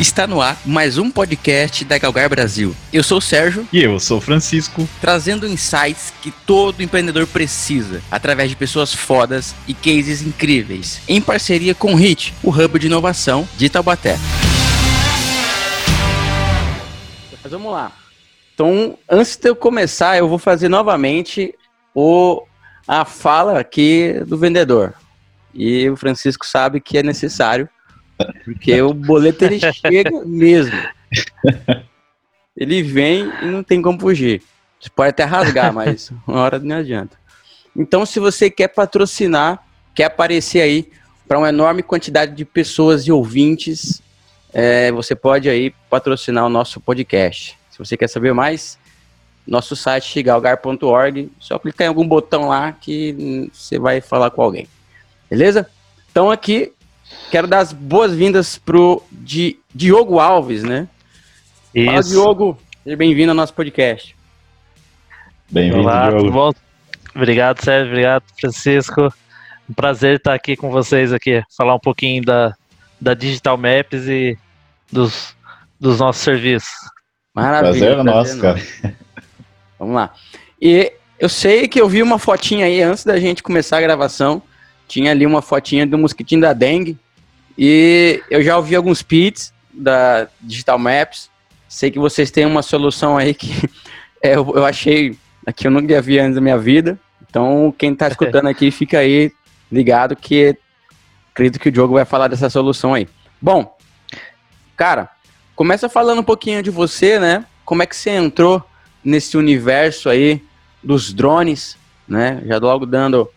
Está no ar mais um podcast da Galgar Brasil. Eu sou o Sérgio. E eu sou o Francisco. Trazendo insights que todo empreendedor precisa, através de pessoas fodas e cases incríveis, em parceria com o HIT, o Hub de Inovação de Taubaté. Mas vamos lá. Então, antes de eu começar, eu vou fazer novamente o, a fala aqui do vendedor. E o Francisco sabe que é necessário porque o boleto ele chega mesmo. Ele vem e não tem como fugir. Você pode até rasgar, mas uma hora não adianta. Então, se você quer patrocinar, quer aparecer aí para uma enorme quantidade de pessoas e ouvintes, é, você pode aí patrocinar o nosso podcast. Se você quer saber mais, nosso site galgar.org, só clicar em algum botão lá que você vai falar com alguém. Beleza? Então aqui Quero dar as boas-vindas pro Di Diogo Alves, né? Isso. Fala, Diogo. Seja bem-vindo ao nosso podcast. Bem-vindo, Olá, Diogo. Tudo bom? Obrigado, Sérgio. Obrigado, Francisco. Um prazer estar aqui com vocês aqui, falar um pouquinho da, da Digital Maps e dos, dos nossos serviços. Maravilha. Prazer é prazer nosso, cara. Vamos lá. E eu sei que eu vi uma fotinha aí antes da gente começar a gravação. Tinha ali uma fotinha do mosquitinho da dengue. E eu já ouvi alguns pits da Digital Maps. Sei que vocês têm uma solução aí que é, eu, eu achei aqui eu nunca vi antes da minha vida. Então, quem está escutando aqui, fica aí ligado que acredito que o Diogo vai falar dessa solução aí. Bom, cara, começa falando um pouquinho de você, né? Como é que você entrou nesse universo aí dos drones, né? Já logo dando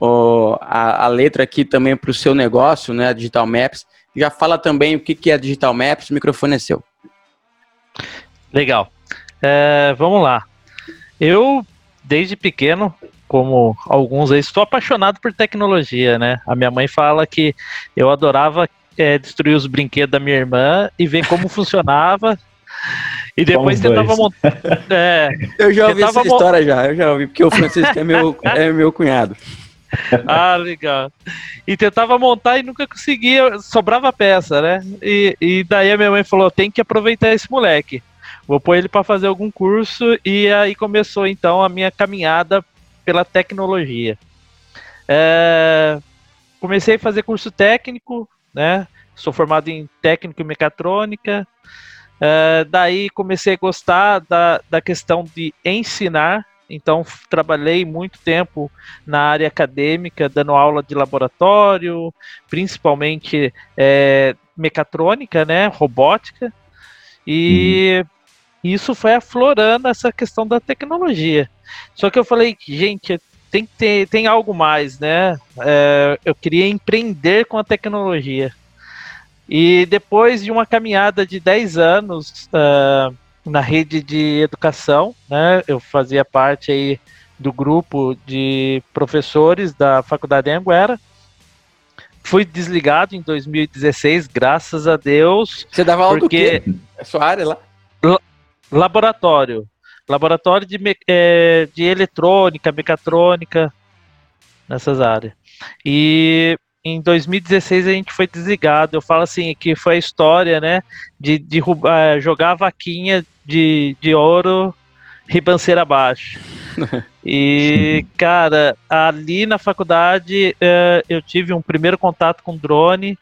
o, a, a, letra aqui também para o seu negócio, né, a Digital Maps. Já fala também o que, que é a Digital Maps, o microfone é seu. Legal. É, vamos lá. Eu, desde pequeno, como alguns aí, estou apaixonado por tecnologia, né? A minha mãe fala que eu adorava é, destruir os brinquedos da minha irmã e ver como funcionava. E depois tentava montar. É, eu já ouvi essa história já, eu já ouvi, porque o Francisco é meu, é meu cunhado. ah, legal. E tentava montar e nunca conseguia, sobrava peça, né? E, e daí a minha mãe falou: tem que aproveitar esse moleque. Vou pôr ele para fazer algum curso. E aí começou então a minha caminhada pela tecnologia. É, comecei a fazer curso técnico, né? Sou formado em técnico e mecatrônica. É, daí comecei a gostar da, da questão de ensinar então, trabalhei muito tempo na área acadêmica, dando aula de laboratório, principalmente é, mecatrônica, né, robótica, e uhum. isso foi aflorando essa questão da tecnologia. Só que eu falei, gente, tem que ter, tem algo mais, né? É, eu queria empreender com a tecnologia. E depois de uma caminhada de 10 anos, uh, na rede de educação, né? Eu fazia parte aí do grupo de professores da Faculdade Anguera. Fui desligado em 2016, graças a Deus. Você dava aula porque... do quê? É sua área lá? Laboratório. Laboratório de, é, de eletrônica, mecatrônica, nessas áreas. E em 2016 a gente foi desligado. Eu falo assim que foi a história, né, de, de uh, jogar a vaquinha de, de ouro ribanceira abaixo. e, cara, ali na faculdade uh, eu tive um primeiro contato com drone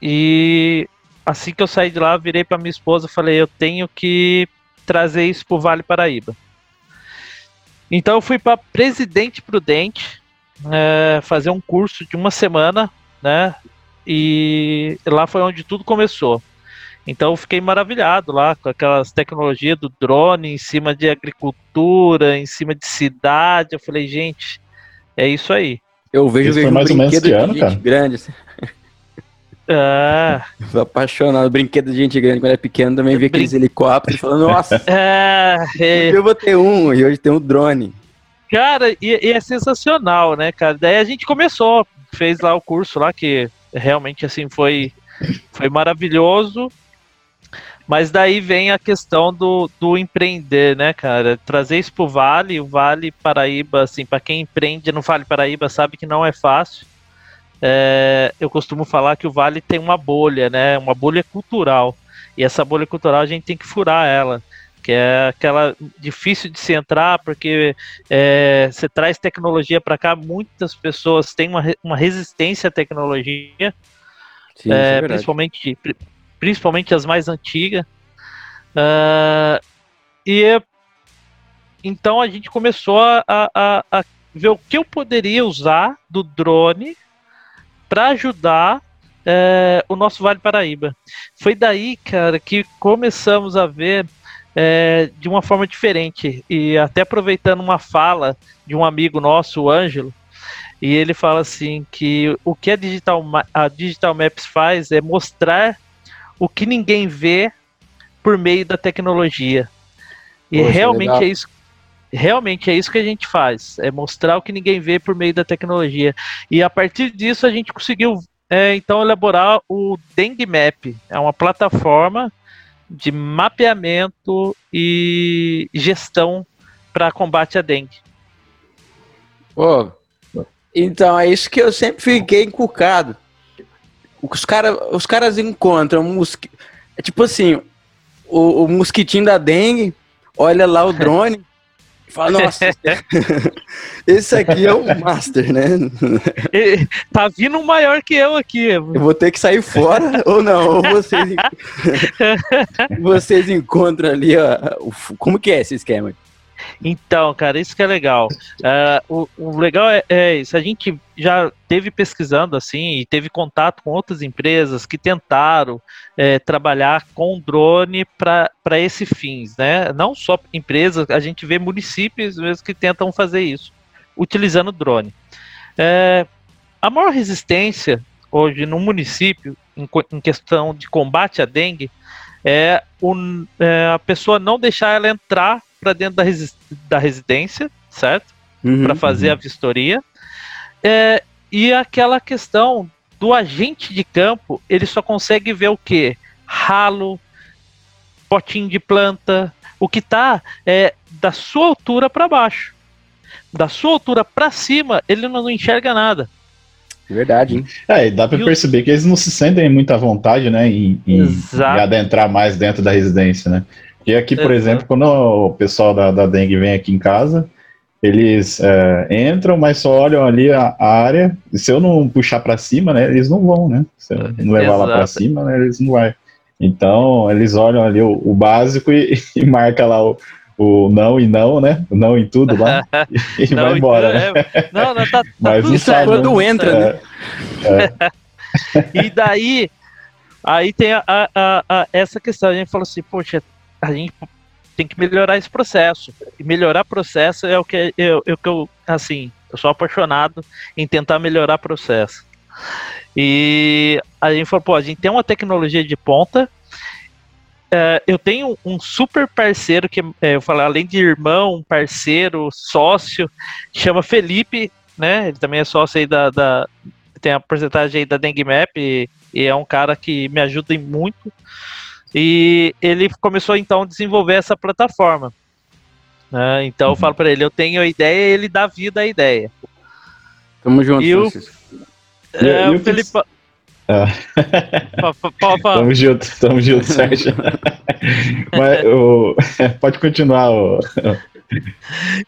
e assim que eu saí de lá, virei para minha esposa e falei, eu tenho que trazer isso pro Vale Paraíba. Então eu fui para Presidente Prudente, é, fazer um curso de uma semana, né? E lá foi onde tudo começou. Então eu fiquei maravilhado lá com aquelas tecnologias do drone em cima de agricultura, em cima de cidade. Eu falei, gente, é isso aí. Eu vejo, vejo mais um brinquedo de ano, gente cara. grande. Assim. Eu sou apaixonado. Brinquedo de gente grande quando é pequeno também vi aqueles helicópteros falando, nossa, é, é... eu vou ter um, e hoje tem um drone. Cara, e, e, é sensacional, né, cara? Daí a gente começou, fez lá o curso lá, que realmente, assim, foi, foi maravilhoso. Mas daí vem a questão do, do empreender, né, cara? Trazer isso pro Vale, o Vale Paraíba, assim, para quem empreende no Vale Paraíba sabe que não é fácil. é, eu costumo falar que o Vale tem uma bolha, né? Uma bolha cultural. E essa bolha cultural a gente tem que furar ela que é aquela difícil de se entrar, porque é, você traz tecnologia para cá, muitas pessoas têm uma, uma resistência à tecnologia, Sim, é, é principalmente, principalmente as mais antigas. Uh, e então a gente começou a, a, a ver o que eu poderia usar do drone para ajudar é, o nosso Vale Paraíba. Foi daí, cara, que começamos a ver é, de uma forma diferente. E até aproveitando uma fala de um amigo nosso, o Ângelo, e ele fala assim que o que a Digital, a Digital Maps faz é mostrar o que ninguém vê por meio da tecnologia. E Poxa, realmente legal. é isso. Realmente é isso que a gente faz, é mostrar o que ninguém vê por meio da tecnologia. E a partir disso a gente conseguiu é, então elaborar o Dengue Map. É uma plataforma de mapeamento e gestão para combate à dengue. Oh, então é isso que eu sempre fiquei encucado. Os, cara, os caras encontram mosqui... é tipo assim, o, o mosquitinho da dengue, olha lá o drone, Fala, nossa, esse aqui é o Master, né? tá vindo um maior que eu aqui. Eu vou ter que sair fora ou não? Ou vocês, vocês encontram ali, ó, como que é esse esquema? Então, cara, isso que é legal. Uh, o, o, legal é, é isso. A gente já teve pesquisando assim e teve contato com outras empresas que tentaram é, trabalhar com drone para esse fins, né? Não só empresas, a gente vê municípios mesmo que tentam fazer isso, utilizando drone. É, a maior resistência hoje no município, em, em questão de combate à dengue, é, é, a pessoa não deixar ela entrar para dentro da, resi da residência, certo? Uhum, para fazer uhum. a vistoria. É, e aquela questão do agente de campo, ele só consegue ver o que? Ralo, potinho de planta, o que está é, da sua altura para baixo. Da sua altura para cima, ele não enxerga nada. Verdade, hein? É, e dá para perceber que eles não se sentem muita vontade, né, em, em, em, adentrar mais dentro da residência, né? E aqui, por exemplo, quando o pessoal da, da dengue vem aqui em casa, eles é, entram, mas só olham ali a, a, área. E se eu não puxar para cima, né, eles não vão, né? Se eu não levar Exato. lá para cima, né, eles não vão. Então, eles olham ali o, o básico e, e marca lá o, o não e não, né? O não em tudo lá e, e vai embora. Né? É, não, não, tá, tá Mas tudo isso é quando entra, né? É. e daí, aí tem a, a, a, essa questão, a gente falou assim, poxa, a gente tem que melhorar esse processo. E melhorar processo é o que eu, eu, eu assim, eu sou apaixonado em tentar melhorar processo. E a gente falou, pô, a gente tem uma tecnologia de ponta. É, eu tenho um super parceiro que é, eu falei, além de irmão, parceiro, sócio, chama Felipe, né? Ele também é sócio aí da, da tem a porcentagem aí da Dengue Map e, e é um cara que me ajuda muito. E ele começou então a desenvolver essa plataforma. Né? Então uhum. eu falo para ele, eu tenho a ideia, ele dá vida à ideia. Tamo junto, e o, é, o Felipe. Ah. tamo junto, tamo junto, Sérgio. Mas, o... pode continuar. O...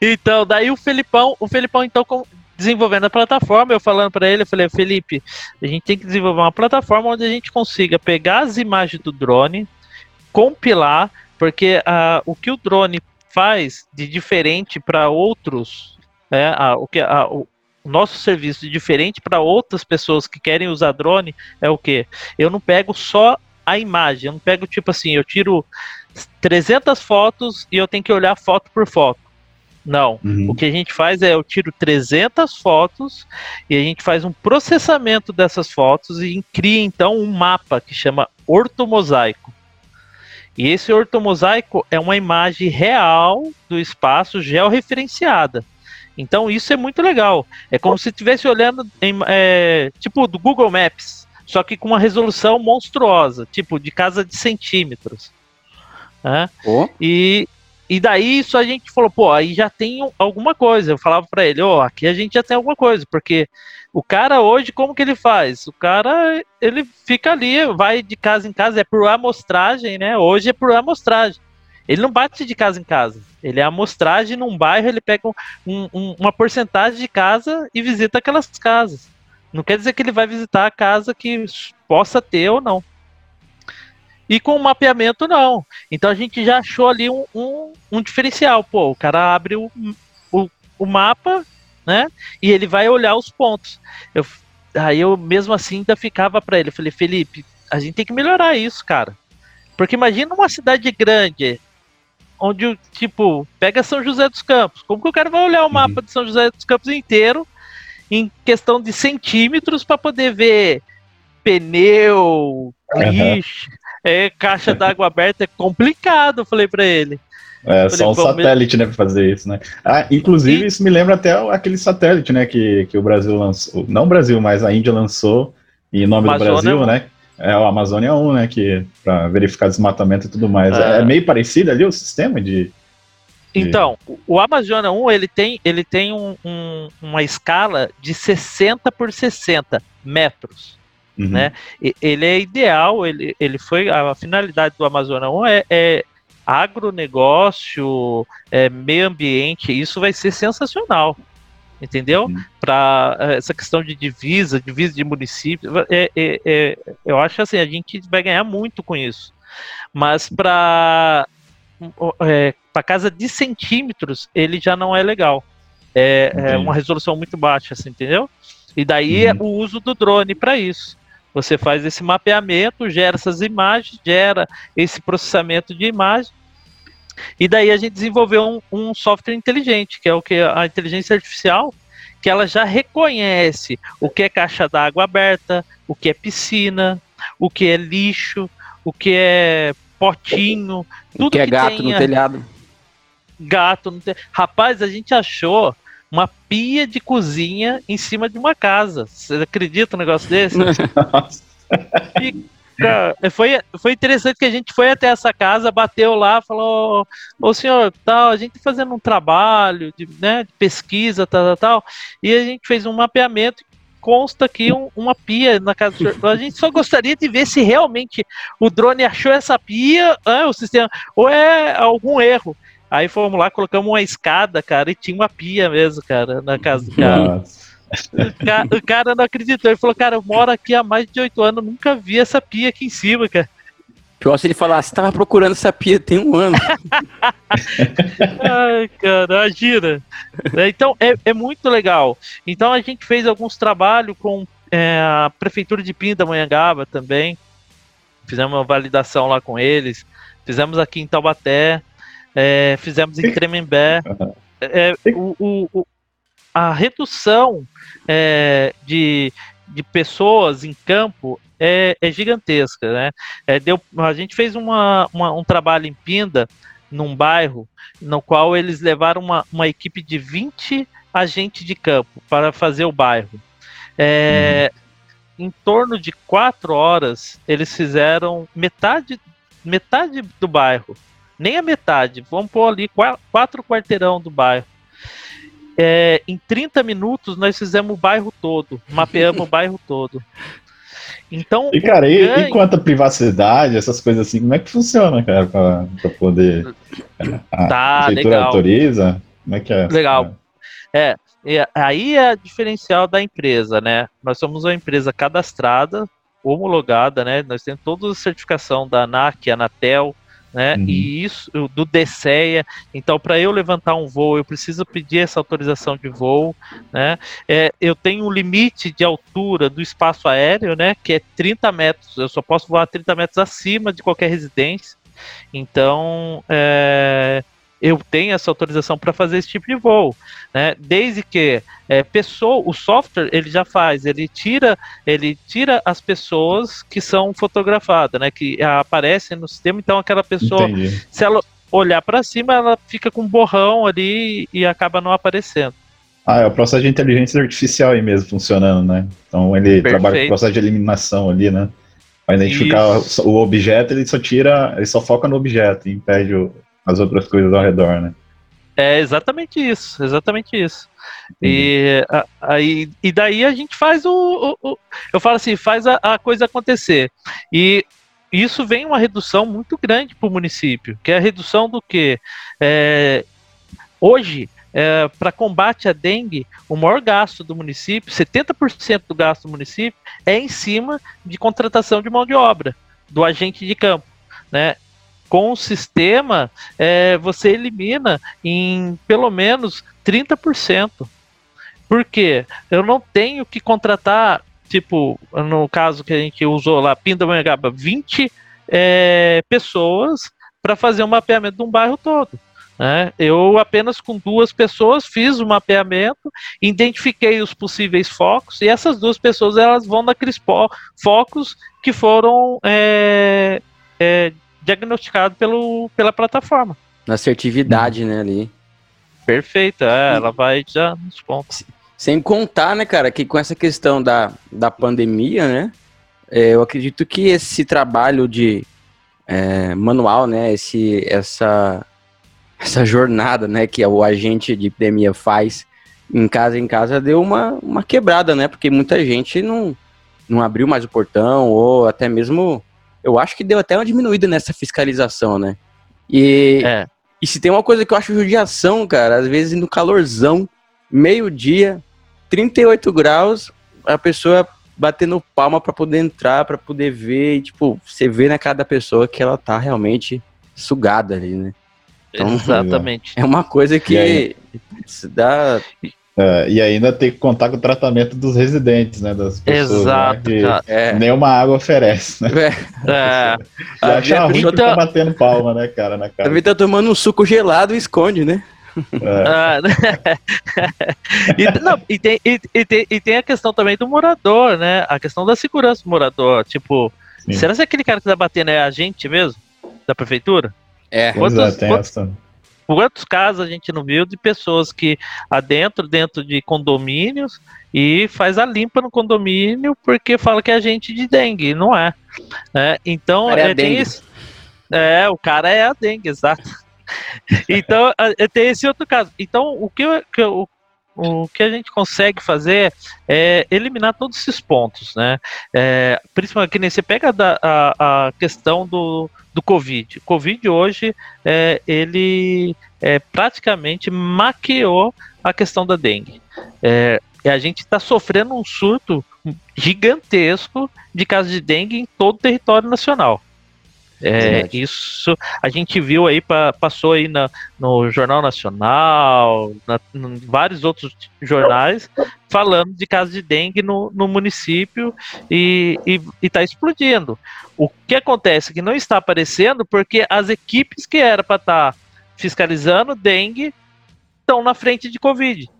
Então, daí o Felipão, o Felipão então desenvolvendo a plataforma, eu falando para ele, eu falei, Felipe, a gente tem que desenvolver uma plataforma onde a gente consiga pegar as imagens do drone, compilar, porque uh, o que o drone faz de diferente para outros, é, uh, o que o nosso serviço de diferente para outras pessoas que querem usar drone é o que? Eu não pego só a imagem, eu não pego tipo assim, eu tiro 300 fotos e eu tenho que olhar foto por foto. Não. Uhum. O que a gente faz é eu tiro 300 fotos e a gente faz um processamento dessas fotos e cria então um mapa que chama ortomosaico. E esse ortomosaico é uma imagem real do espaço georreferenciada. Então isso é muito legal. É como se estivesse olhando em, é, tipo do Google Maps, só que com uma resolução monstruosa, tipo de casa de centímetros. Né? Oh. E e daí isso a gente falou, pô, aí já tem alguma coisa. Eu falava para ele, ó, oh, aqui a gente já tem alguma coisa, porque o cara hoje, como que ele faz? O cara, ele fica ali, vai de casa em casa, é por amostragem, né? Hoje é por amostragem. Ele não bate de casa em casa. Ele é amostragem num bairro, ele pega um, um, uma porcentagem de casa e visita aquelas casas. Não quer dizer que ele vai visitar a casa que possa ter ou não. E com o mapeamento, não. Então a gente já achou ali um, um, um diferencial. Pô, o cara abre o, o, o, mapa, né? E ele vai olhar os pontos. Eu, aí eu mesmo assim ainda ficava para ele. Eu falei, Felipe, a gente tem que melhorar isso, cara. Porque imagina uma cidade grande, onde, tipo, pega São José dos Campos. Como que o cara vai olhar o mapa uhum. de São José dos Campos inteiro em questão de centímetros para poder ver pneu, lixo, é, caixa d'água aberta é complicado, falei para ele. É, só um satélite, né, pra fazer isso, né? Ah, inclusive, e... isso me lembra até aquele satélite, né, que, que o Brasil lançou, não o Brasil, mas a Índia lançou em nome Amazônia do Brasil, né? É o Amazônia 1, né, que para verificar desmatamento e tudo mais. É. é, meio parecido ali o sistema de... Então, o Amazônia 1, ele tem, ele tem um, um, uma escala de 60 por 60 metros. Uhum. Né? Ele é ideal, ele, ele foi. A finalidade do Amazônia 1 é, é agronegócio, é, meio ambiente, isso vai ser sensacional. Entendeu? Uhum. Para é, essa questão de divisa, divisa de município, é, é, é, eu acho assim, a gente vai ganhar muito com isso. Mas para é, para casa de centímetros, ele já não é legal. É, é, uma resolução muito baixa, assim, entendeu? E daí uhum. o uso do drone para isso. Você faz esse mapeamento, gera essas imagens, gera esse processamento de imagem. E daí a gente desenvolveu um, um software inteligente, que é o que a inteligência artificial, que ela já reconhece o que é caixa d'água aberta, o que é piscina, o que é lixo, o que é potinho, tudo o que é gato tenha... no telhado. Gato no telhado. Rapaz, a gente achou uma pia de cozinha em cima de uma casa. Você acredita um negócio desse? e, cara, foi, foi interessante que a gente foi até essa casa, bateu lá, falou: Ô senhor, tal, a gente tá fazendo um trabalho de, né, de pesquisa, tal, tal, tal, e a gente fez um mapeamento consta aqui um, uma pia na casa do senhor. A gente só gostaria de ver se realmente o drone achou essa pia, ah, o sistema, ou é algum erro. Aí fomos lá, colocamos uma escada, cara, e tinha uma pia mesmo, cara, na casa do cara. O, cara o cara não acreditou. Ele falou, cara, eu moro aqui há mais de oito anos, nunca vi essa pia aqui em cima, cara. Pior se ele falasse, tava procurando essa pia tem um ano. Ai, cara, imagina. Então, é, é muito legal. Então, a gente fez alguns trabalhos com é, a Prefeitura de Pindamonhangaba também. Fizemos uma validação lá com eles. Fizemos aqui em Taubaté é, fizemos em Tremembé. É, o, o, a redução é, de, de pessoas em campo é, é gigantesca. Né? É, deu, a gente fez uma, uma, um trabalho em Pinda, num bairro, no qual eles levaram uma, uma equipe de 20 agentes de campo para fazer o bairro. É, uhum. Em torno de quatro horas, eles fizeram metade, metade do bairro nem a metade. Vamos pôr ali quatro quarteirão do bairro. É, em 30 minutos nós fizemos o bairro todo, mapeamos o bairro todo. Então. E, cara, e, ganho... e quanto à privacidade, essas coisas assim, como é que funciona, cara, pra, pra poder. A, tá, legal. autoriza? Como é que é? Legal. É, aí é a diferencial da empresa, né? Nós somos uma empresa cadastrada, homologada, né? Nós temos toda a certificação da ANAC, Anatel, né? Uhum. E isso do DCEA. Então, para eu levantar um voo, eu preciso pedir essa autorização de voo, né? É, eu tenho um limite de altura do espaço aéreo, né? Que é 30 metros. Eu só posso voar 30 metros acima de qualquer residência. Então, é, eu tenho essa autorização para fazer esse tipo de voo, né? Desde que é, pessoa, o software ele já faz, ele tira, ele tira as pessoas que são fotografadas, né? Que aparecem no sistema. Então aquela pessoa, Entendi. se ela olhar para cima, ela fica com um borrão ali e acaba não aparecendo. Ah, é o processo de inteligência artificial aí mesmo funcionando, né? Então ele Perfeito. trabalha com o processo de eliminação ali, né? Para identificar Isso. o objeto, ele só tira, ele só foca no objeto e impede o, as outras coisas ao redor, né? É exatamente isso, exatamente isso. E, aí, e daí a gente faz o, o, o eu falo assim, faz a, a, coisa acontecer. E isso vem uma redução muito grande para o município, que é a redução do que é, hoje é, para combate à dengue, o maior gasto do município, 70% do gasto do município, é em cima de contratação de mão de obra, do agente de campo. Né? Com o sistema, é, você elimina em pelo menos 30%. Por quê? Eu não tenho que contratar, tipo, no caso que a gente usou lá, Pindamonhangaba, 20 é, pessoas para fazer um mapeamento de um bairro todo. Né? Eu apenas com duas pessoas fiz o mapeamento, identifiquei os possíveis focos e essas duas pessoas elas vão naqueles focos que foram é, é, diagnosticado pelo, pela plataforma. Na assertividade, né, ali. Perfeito, é, ela vai já nos pontos. Sem contar, né, cara, que com essa questão da, da pandemia, né, é, eu acredito que esse trabalho de é, manual, né, esse, essa, essa jornada, né, que o agente de epidemia faz em casa em casa deu uma, uma quebrada, né, porque muita gente não, não abriu mais o portão ou até mesmo eu acho que deu até uma diminuída nessa fiscalização, né? E, é. e se tem uma coisa que eu acho judiação, cara, às vezes no calorzão, meio-dia, 38 graus, a pessoa batendo palma para poder entrar, para poder ver, e, tipo, você vê na cara da pessoa que ela tá realmente sugada ali, né? Então, Exatamente. É uma coisa que dá é, e ainda tem que contar com o tratamento dos residentes, né? Das pessoas, né, Exato. Né, é. Nenhuma água oferece, né? É. é. Já acha ruim que tá batendo palma, né, cara, na cara. Também tá tomando um suco gelado e esconde, né? É. Ah, e, não, e, tem, e, e, tem, e tem a questão também do morador, né? A questão da segurança do morador. Tipo, Sim. será que aquele cara que tá batendo é a gente mesmo? Da prefeitura? É, quantos, é, tem quantos, essa quantos casos a gente não viu de pessoas que adentro dentro de condomínios e faz a limpa no condomínio porque fala que é agente de dengue, não é. é então é, é tem esse, é, o cara é a dengue, exato. então tem esse outro caso. Então o que, que eu, o que a gente consegue fazer é eliminar todos esses pontos, né? É, principalmente que nem você pega da, a, a questão do, do Covid. O Covid hoje, é, ele é, praticamente maquiou a questão da dengue. É, e a gente está sofrendo um surto gigantesco de casos de dengue em todo o território nacional. É, isso a gente viu aí, passou aí na, no Jornal Nacional, na, em vários outros jornais, falando de casos de dengue no, no município e está explodindo. O que acontece é que não está aparecendo porque as equipes que era para estar tá fiscalizando dengue estão na frente de Covid.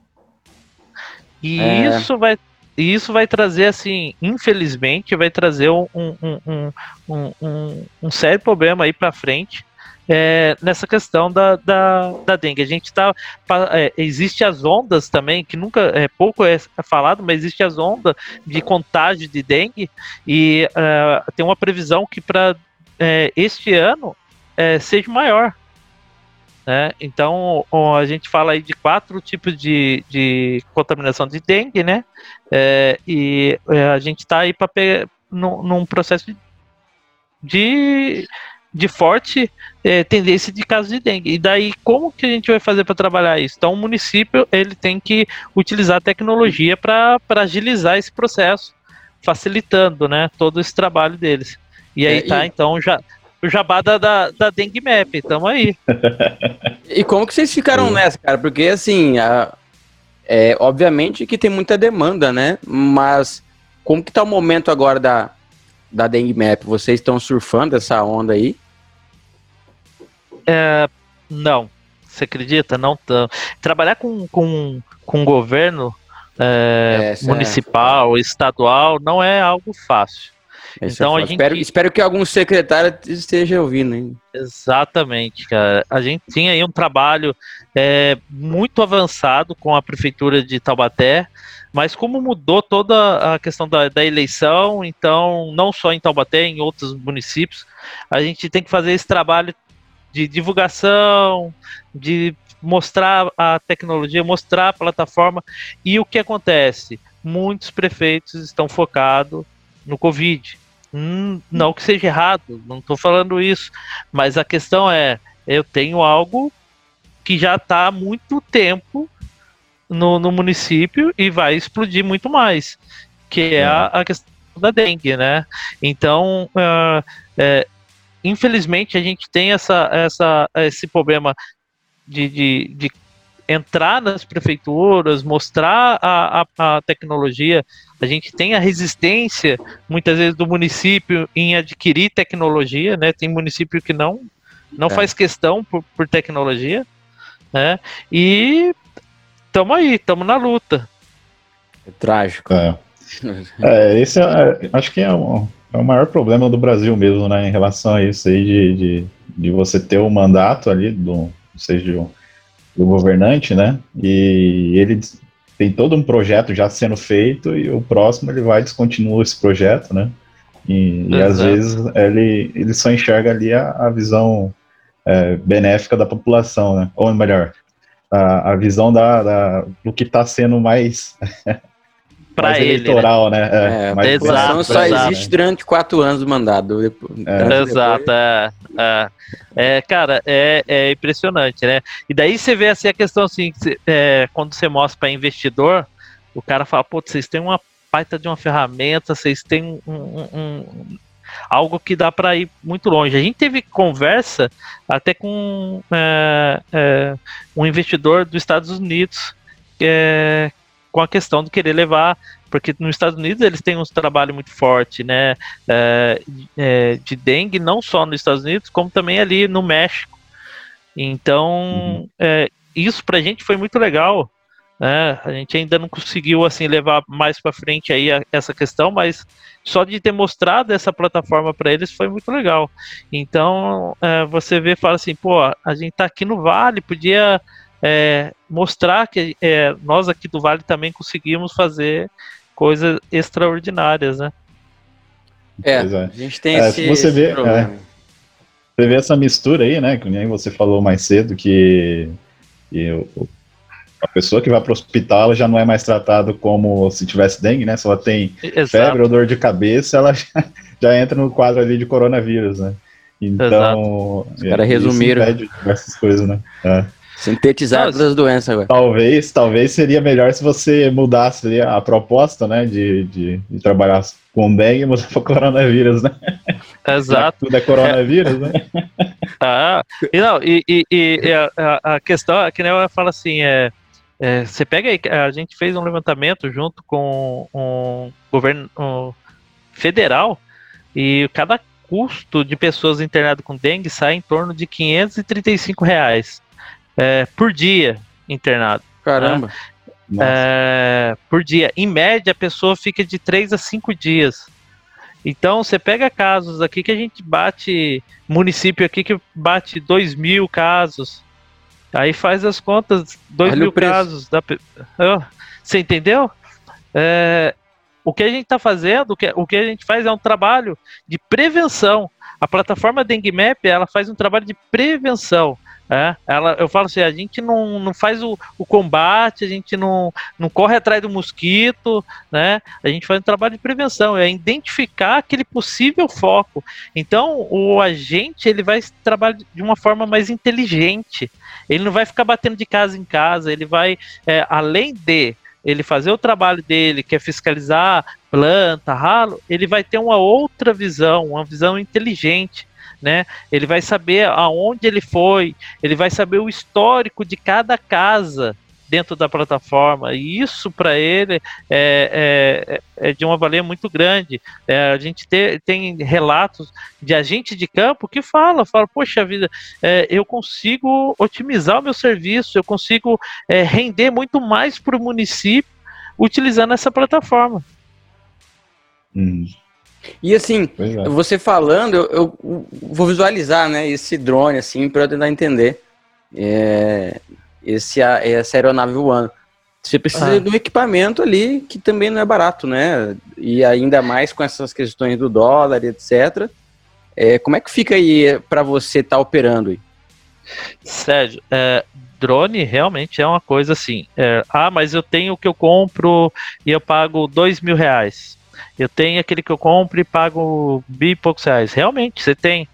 E é. isso vai e isso vai trazer, assim, infelizmente, vai trazer um, um, um, um, sério problema aí para frente é, nessa questão da, da, da dengue. A gente está. É, existe as ondas também, que nunca é pouco é falado, mas existe as ondas de contágio de dengue, e uh, tem uma previsão que para é, este ano é, seja maior. Né? Então, a gente fala aí de quatro tipos de, de contaminação de dengue, né? É, e é, a gente está aí para num, num processo de, de forte é, tendência de casos de dengue. E daí, como que a gente vai fazer para trabalhar isso? Então, o município ele tem que utilizar a tecnologia para agilizar esse processo, facilitando né, todo esse trabalho deles. E aí é, tá, e... então, já o jabá da, da, da Dengue Map, tamo aí. e como que vocês ficaram nessa, cara? Porque assim, a, é, obviamente que tem muita demanda, né? Mas como que tá o momento agora da, da Dengue Map? Vocês estão surfando essa onda aí? É, não. Você acredita? Não tão. Trabalhar com, com, com governo é, é municipal, estadual, não é algo fácil. É então a gente... espero, espero que algum secretário esteja ouvindo, hein? Exatamente, cara. A gente tinha aí um trabalho é, muito avançado com a prefeitura de Taubaté, mas como mudou toda a questão da, da eleição, então não só em Taubaté, em outros municípios, a gente tem que fazer esse trabalho de divulgação, de mostrar a tecnologia, mostrar a plataforma. E o que acontece? Muitos prefeitos estão focados no Covid. Hum, não que seja errado, não estou falando isso, mas a questão é: eu tenho algo que já está há muito tempo no, no, município e vai explodir muito mais, que é a, a questão da dengue, né? Então, uh, é, infelizmente, a gente tem essa, essa, esse problema de, de, de entrar nas prefeituras, mostrar a, a, a, tecnologia. A gente tem a resistência, muitas vezes, do município em adquirir tecnologia, né? Tem município que não, não é. faz questão por, por tecnologia, né? E estamos aí, estamos na luta. É trágico. É. é esse é, é, acho que é o, é o maior problema do Brasil mesmo, né? Em relação a isso aí de, de, de você ter o mandato ali do, seja do governante, né? E ele tem todo um projeto já sendo feito e o próximo ele vai descontinua esse projeto, né? E, e às vezes ele, ele só enxerga ali a, a visão é, benéfica da população, né? Ou melhor, a, a visão da, da, do que está sendo mais para ele. Eleitoral, né? né? É, é, exato, só exato, existe durante quatro anos do mandato. É. Exato, é, é, é, cara, é, é impressionante, né? E daí você vê assim a questão assim, é, quando você mostra para investidor, o cara fala, pô, vocês têm uma baita de uma ferramenta, vocês têm um, um, um algo que dá para ir muito longe. A gente teve conversa até com é, é, um investidor dos Estados Unidos é, com a questão de querer levar, porque nos Estados Unidos eles têm um trabalho muito forte, né, é, é, de dengue, não só nos Estados Unidos, como também ali no México. Então, uhum. é, isso para a gente foi muito legal. Né? A gente ainda não conseguiu assim levar mais para frente aí a, essa questão, mas só de ter mostrado essa plataforma para eles foi muito legal. Então, você vê, fala assim, pô, a gente está aqui no Vale, podia é, mostrar que é, nós aqui do Vale também conseguimos fazer coisas extraordinárias, né? É, é. a gente tem é, esse, você vê, é, você vê essa mistura aí, né? Que nem você falou mais cedo que, que a pessoa que vai para o hospital ela já não é mais tratada como se tivesse dengue, né? Se ela tem Exato. febre ou dor de cabeça, ela já, já, entra no quadro ali de coronavírus, né? Então, Exato. os caras é, resumiram diversas coisas, né? É. Sintetizar todas as doenças agora. Talvez, talvez seria melhor se você mudasse a proposta, né, de, de, de trabalhar com dengue e mudar para coronavírus, né? Exato. Tudo é coronavírus, é. né? Ah, e não, e, e, e a, a, questão é que nem ela fala assim, é, é, você pega aí, a gente fez um levantamento junto com um governo um federal e cada custo de pessoas internadas com dengue sai em torno de 535 reais é, por dia internado. Caramba. Né? É, por dia. Em média, a pessoa fica de 3 a 5 dias. Então, você pega casos aqui que a gente bate, município aqui que bate 2 mil casos. Aí faz as contas, 2 mil casos. Da, você entendeu? É, o que a gente está fazendo, o que, o que a gente faz é um trabalho de prevenção. A plataforma Dengue Map, ela faz um trabalho de prevenção. É, ela, eu falo assim, a gente não, não faz o, o combate, a gente não, não corre atrás do mosquito, né? A gente faz um trabalho de prevenção, é identificar aquele possível foco. Então, o agente ele vai trabalhar de uma forma mais inteligente. Ele não vai ficar batendo de casa em casa, ele vai, é, além de ele fazer o trabalho dele, que é fiscalizar planta, ralo, ele vai ter uma outra visão, uma visão inteligente né? Ele vai saber aonde ele foi, ele vai saber o histórico de cada casa dentro da plataforma e isso para ele é, é, é, de uma valia muito grande. É, a gente te, tem relatos de agente de campo que fala, fala, poxa vida, é, eu consigo otimizar o meu serviço, eu consigo é, render muito mais para o município utilizando essa plataforma. Hum. E assim, é. você falando, eu, eu, vou visualizar, né, esse drone, assim, para eu tentar entender é, esse, essa aeronave voando. Você precisa ah. de um equipamento ali que também não é barato, né? E ainda mais com essas questões do dólar, etc. É, como é que fica aí para você estar tá operando aí? Sérgio, é, drone realmente é uma coisa assim. É, ah, mas eu tenho o que eu compro e eu pago dois mil reais. Eu tenho aquele que eu compro e pago mil e poucos reais. Realmente, você tem.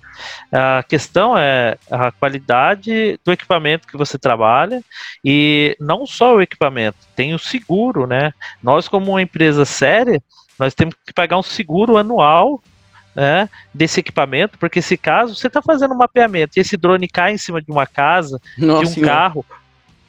A questão é a qualidade do equipamento que você trabalha e não só o equipamento, tem o seguro, né? Nós, como uma empresa séria, nós temos que pagar um seguro anual né, desse equipamento, porque se caso você está fazendo um mapeamento e esse drone cai em cima de uma casa, Nossa de um senhora. carro,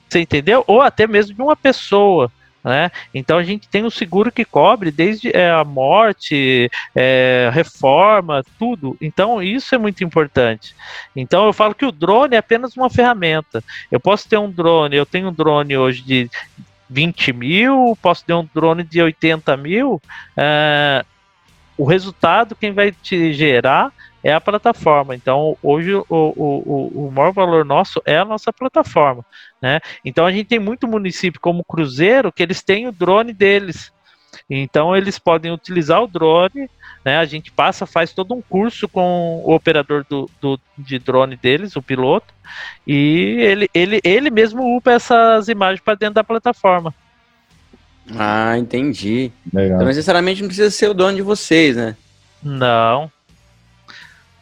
você entendeu? Ou até mesmo de uma pessoa. Né? Então a gente tem um seguro que cobre desde é, a morte, é, reforma, tudo. Então isso é muito importante. Então eu falo que o drone é apenas uma ferramenta. Eu posso ter um drone, eu tenho um drone hoje de 20 mil, posso ter um drone de 80 mil. É, o resultado quem vai te gerar é a plataforma. Então, hoje o, o, o, maior valor nosso é a nossa plataforma. Né? Então, a gente tem muito município como Cruzeiro que eles têm o drone deles. Então, eles podem utilizar o drone. Né? A gente passa, faz todo um curso com o operador do, do de drone deles, o piloto, e ele, ele, ele mesmo upa essas imagens para dentro da plataforma. Ah, entendi. Legal. Então, necessariamente não precisa ser o dono de vocês, né? Não.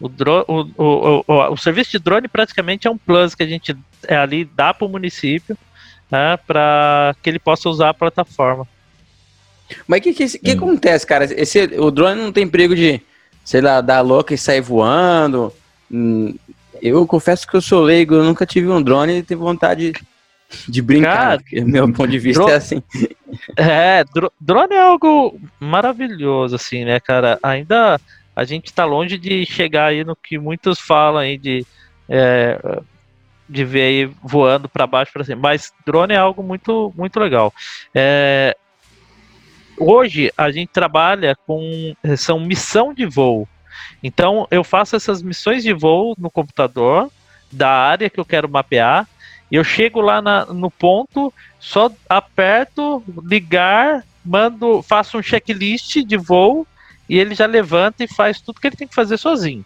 O, drone, o, o, o, o, serviço de drone praticamente é um plus que a gente é, ali dá para o município né, para que ele possa usar a plataforma. Mas o que, que, que, acontece, cara? Esse, o drone não tem perigo de, sei lá, dar louca e sair voando? Hum, eu confesso que eu sou leigo, eu nunca tive um drone e tenho vontade de brincar. Cara, meu ponto de vista é assim. É, drone é algo maravilhoso, assim, né, cara? Ainda a gente está longe de chegar aí no que muitos falam aí de, é, de ver aí voando para baixo para cima. Mas drone é algo muito, muito legal. É, hoje a gente trabalha com são missão de voo. Então eu faço essas missões de voo no computador da área que eu quero mapear eu chego lá na, no ponto, só aperto, ligar, mando, faço um checklist de voo e ele já levanta e faz tudo que ele tem que fazer sozinho.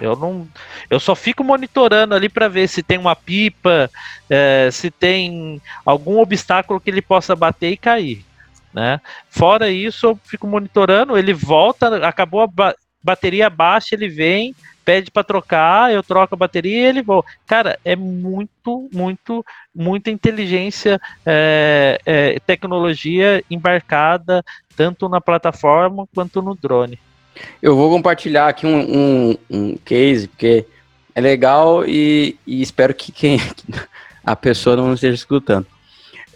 Eu não, eu só fico monitorando ali para ver se tem uma pipa, é, se tem algum obstáculo que ele possa bater e cair, né? Fora isso, eu fico monitorando. Ele volta, acabou a ba bateria baixa, ele vem, pede para trocar, eu troco a bateria e ele voa. Cara, é muito, muito, muita inteligência, é, é, tecnologia embarcada tanto na plataforma quanto no drone. Eu vou compartilhar aqui um, um, um case, porque é legal e, e, espero que quem a pessoa não esteja escutando.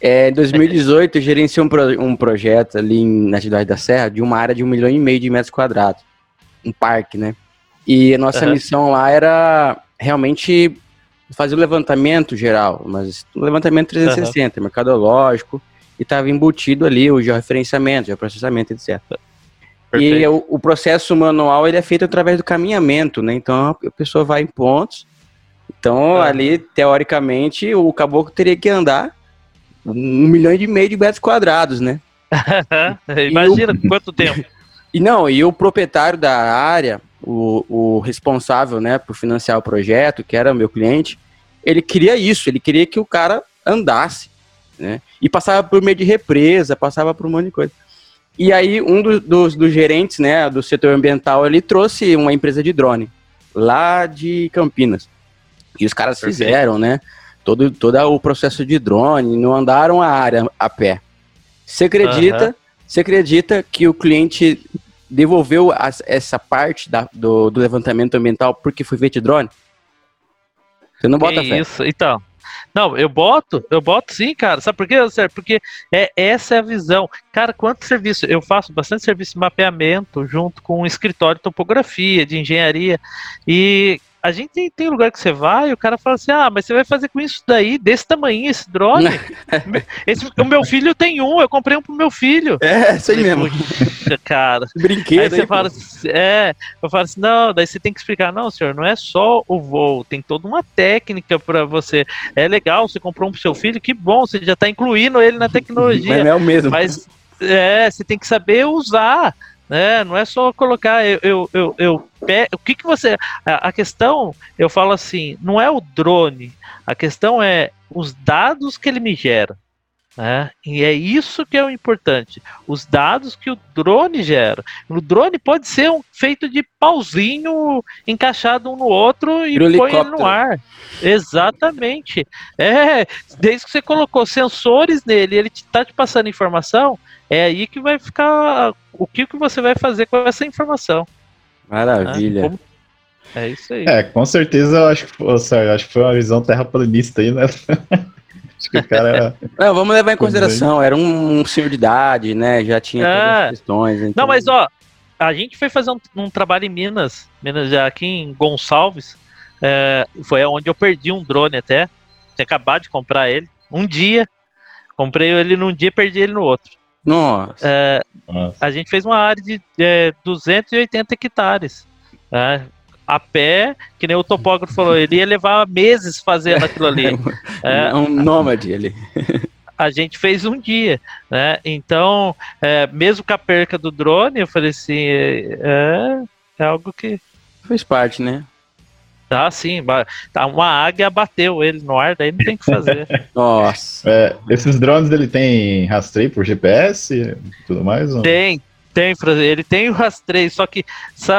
É, em 2018, eu gerenciei um, pro, um projeto ali na cidade da Serra de uma área de um milhão e meio de metros quadrados. Um parque, né? E a nossa uhum. missão lá era realmente fazer o levantamento geral, mas o levantamento 360, uhum. mercadológico, e estava embutido ali o georreferenciamento, geoprocessamento, etc. Perfeito. E o, o, processo manual ele é feito através do caminhamento, né? Então a pessoa vai em pontos. Então uhum. ali, teoricamente, o caboclo teria que andar um milhão e meio de metros quadrados, né? Imagina o, quanto tempo. E não, e o proprietário da área, o, o responsável, né, por financiar o projeto, que era meu cliente, ele queria isso, ele queria que o cara andasse, né, e passava por meio de represa, passava por um monte de coisa. E aí um do, dos, dos gerentes, né, do setor ambiental, ele trouxe uma empresa de drone, lá de Campinas. E os caras Perfeito. fizeram, né, todo, todo o processo de drone, não andaram a área a pé. Você acredita, uhum. você acredita que o cliente devolveu as, essa parte da, do, do, levantamento ambiental porque foi feito de drone? Você não bota fé. Isso, então. Não, eu boto, eu boto sim, cara. Sabe por quê, Porque é, essa é a visão. Cara, quanto serviço? Eu faço bastante serviço de mapeamento junto com um escritório de topografia, de engenharia. E, a gente tem, tem, lugar que você vai e o cara fala assim: ah, mas você vai fazer com isso daí, desse tamanho, esse drone. esse, o meu filho tem um, eu comprei um pro meu filho. É, isso aí mesmo. Cara. Brinquedo. Aí você aí, fala assim, é, eu falo assim: não, daí você tem que explicar: não, senhor, não é só o voo, tem toda uma técnica para você. É legal, você comprou um pro seu filho, que bom, você já tá incluindo ele na tecnologia. Mas não é o mesmo. Mas é, você tem que saber usar É, não é só colocar. Eu, eu, eu, eu o que, que você. A, a questão, eu falo assim, não é o drone. A questão é os dados que ele me gera. Né? E é isso que é o importante. Os dados que o drone gera. O drone pode ser um, feito de pauzinho encaixado um no outro e põe ele no ar. Exatamente. É, desde que você colocou sensores nele, ele está te passando informação, é aí que vai ficar o que, que você vai fazer com essa informação. Maravilha. Né? É isso aí. É, com certeza eu acho que, oh, Sérgio, acho que foi uma visão terraplanista aí, né? acho que o cara era... Não, vamos levar em consideração, era um, um senhor de idade, né? Já tinha é. todas as questões. Então... Não, mas ó, a gente foi fazer um, um, trabalho em Minas, Minas aqui em Gonçalves, é, foi onde eu perdi um drone até. Tinha acabado de comprar ele. Um dia. Comprei ele num dia e perdi ele no outro. Nossa. É, Nossa. A gente fez uma área de é, 280 hectares. É, a pé, que nem o topógrafo falou, ele ia levar meses fazendo aquilo ali. é um nômade ali. a gente fez um dia, né? Então, é, mesmo com a perca do drone, eu falei assim, é, é algo que fez parte, né? Ah, sim. Tá, uma águia bateu ele no ar, daí não tem o que fazer. Nossa. É, esses drones ele tem rastreio por GPS e tudo mais? Ou? Tem, tem, ele tem o rastreio, só que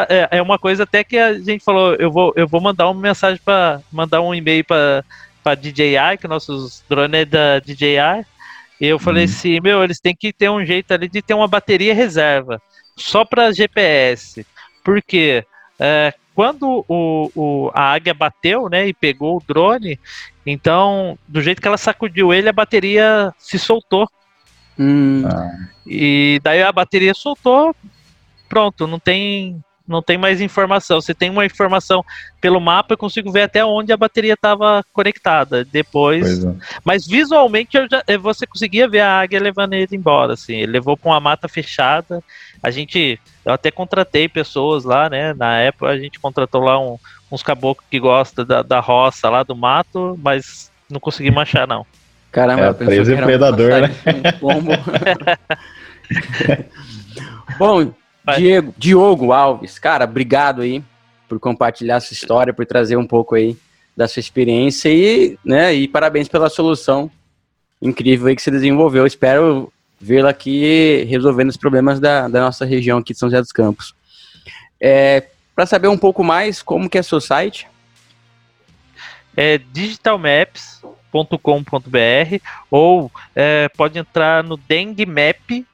é, é uma coisa até que a gente falou, eu vou, eu vou mandar uma mensagem para mandar um e-mail para para DJI, que nossos drones é da DJI. E eu falei hum. assim, meu, eles têm que ter um jeito ali de ter uma bateria reserva, só para GPS. Porque é, quando o, o, a águia bateu, né, e pegou o drone, então, do jeito que ela sacudiu ele, a bateria se soltou. Hum. Ah. E daí a bateria soltou, pronto, não tem não tem mais informação. Você tem uma informação pelo mapa, eu consigo ver até onde a bateria estava conectada. Depois, é. mas visualmente já, eh, você conseguia ver a águia levando ele embora. Assim, ele levou para uma mata fechada. A gente, eu até contratei pessoas lá, né? Na época a gente contratou lá um, uns caboclos que gostam da, da roça lá do mato, mas não conseguimos achar não. Caramba, é, preso e predador, né? Bom, Diego, Diogo Alves, cara, obrigado aí por compartilhar sua história, por trazer um pouco aí da sua experiência e, né, e parabéns pela solução incrível aí que você desenvolveu. Espero vê-la aqui resolvendo os problemas da, da nossa região aqui de São José dos Campos. É, Para saber um pouco mais, como que é seu site? É digitalmaps.com.br ou é, pode entrar no denguemap.com.br.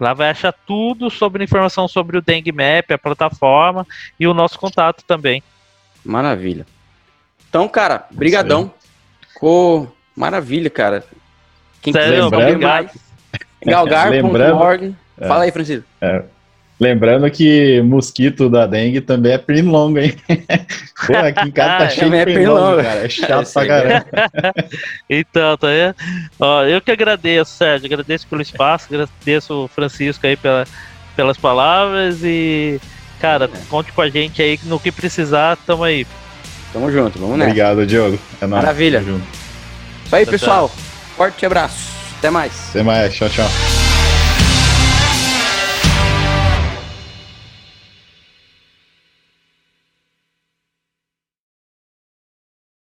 Lá vai achar tudo sobre informação sobre o Dengue Map, a plataforma e o nosso contato também. Maravilha. Então, cara, brigadão. Ficou maravilha, cara. Quem Sério, quiser saber mais, galgar.org. É, Fala aí, Francisco. É, lembrando que mosquito da dengue também é pernilongo, hein? Pô, aqui em casa tá cheio de é pernilongo, cara. É chato pra caramba. então, tá aí. Ó, eu que agradeço, Sérgio. Agradeço pelo espaço, agradeço o Francisco aí pela, pelas palavras e, cara, conte com a gente aí no que precisar, tamo aí. Tamo junto, vamos nessa. Obrigado, Diogo. É nóis. Maravilha. Isso aí, pessoal. Forte abraço. Até mais. Até mais. Tchau, tchau.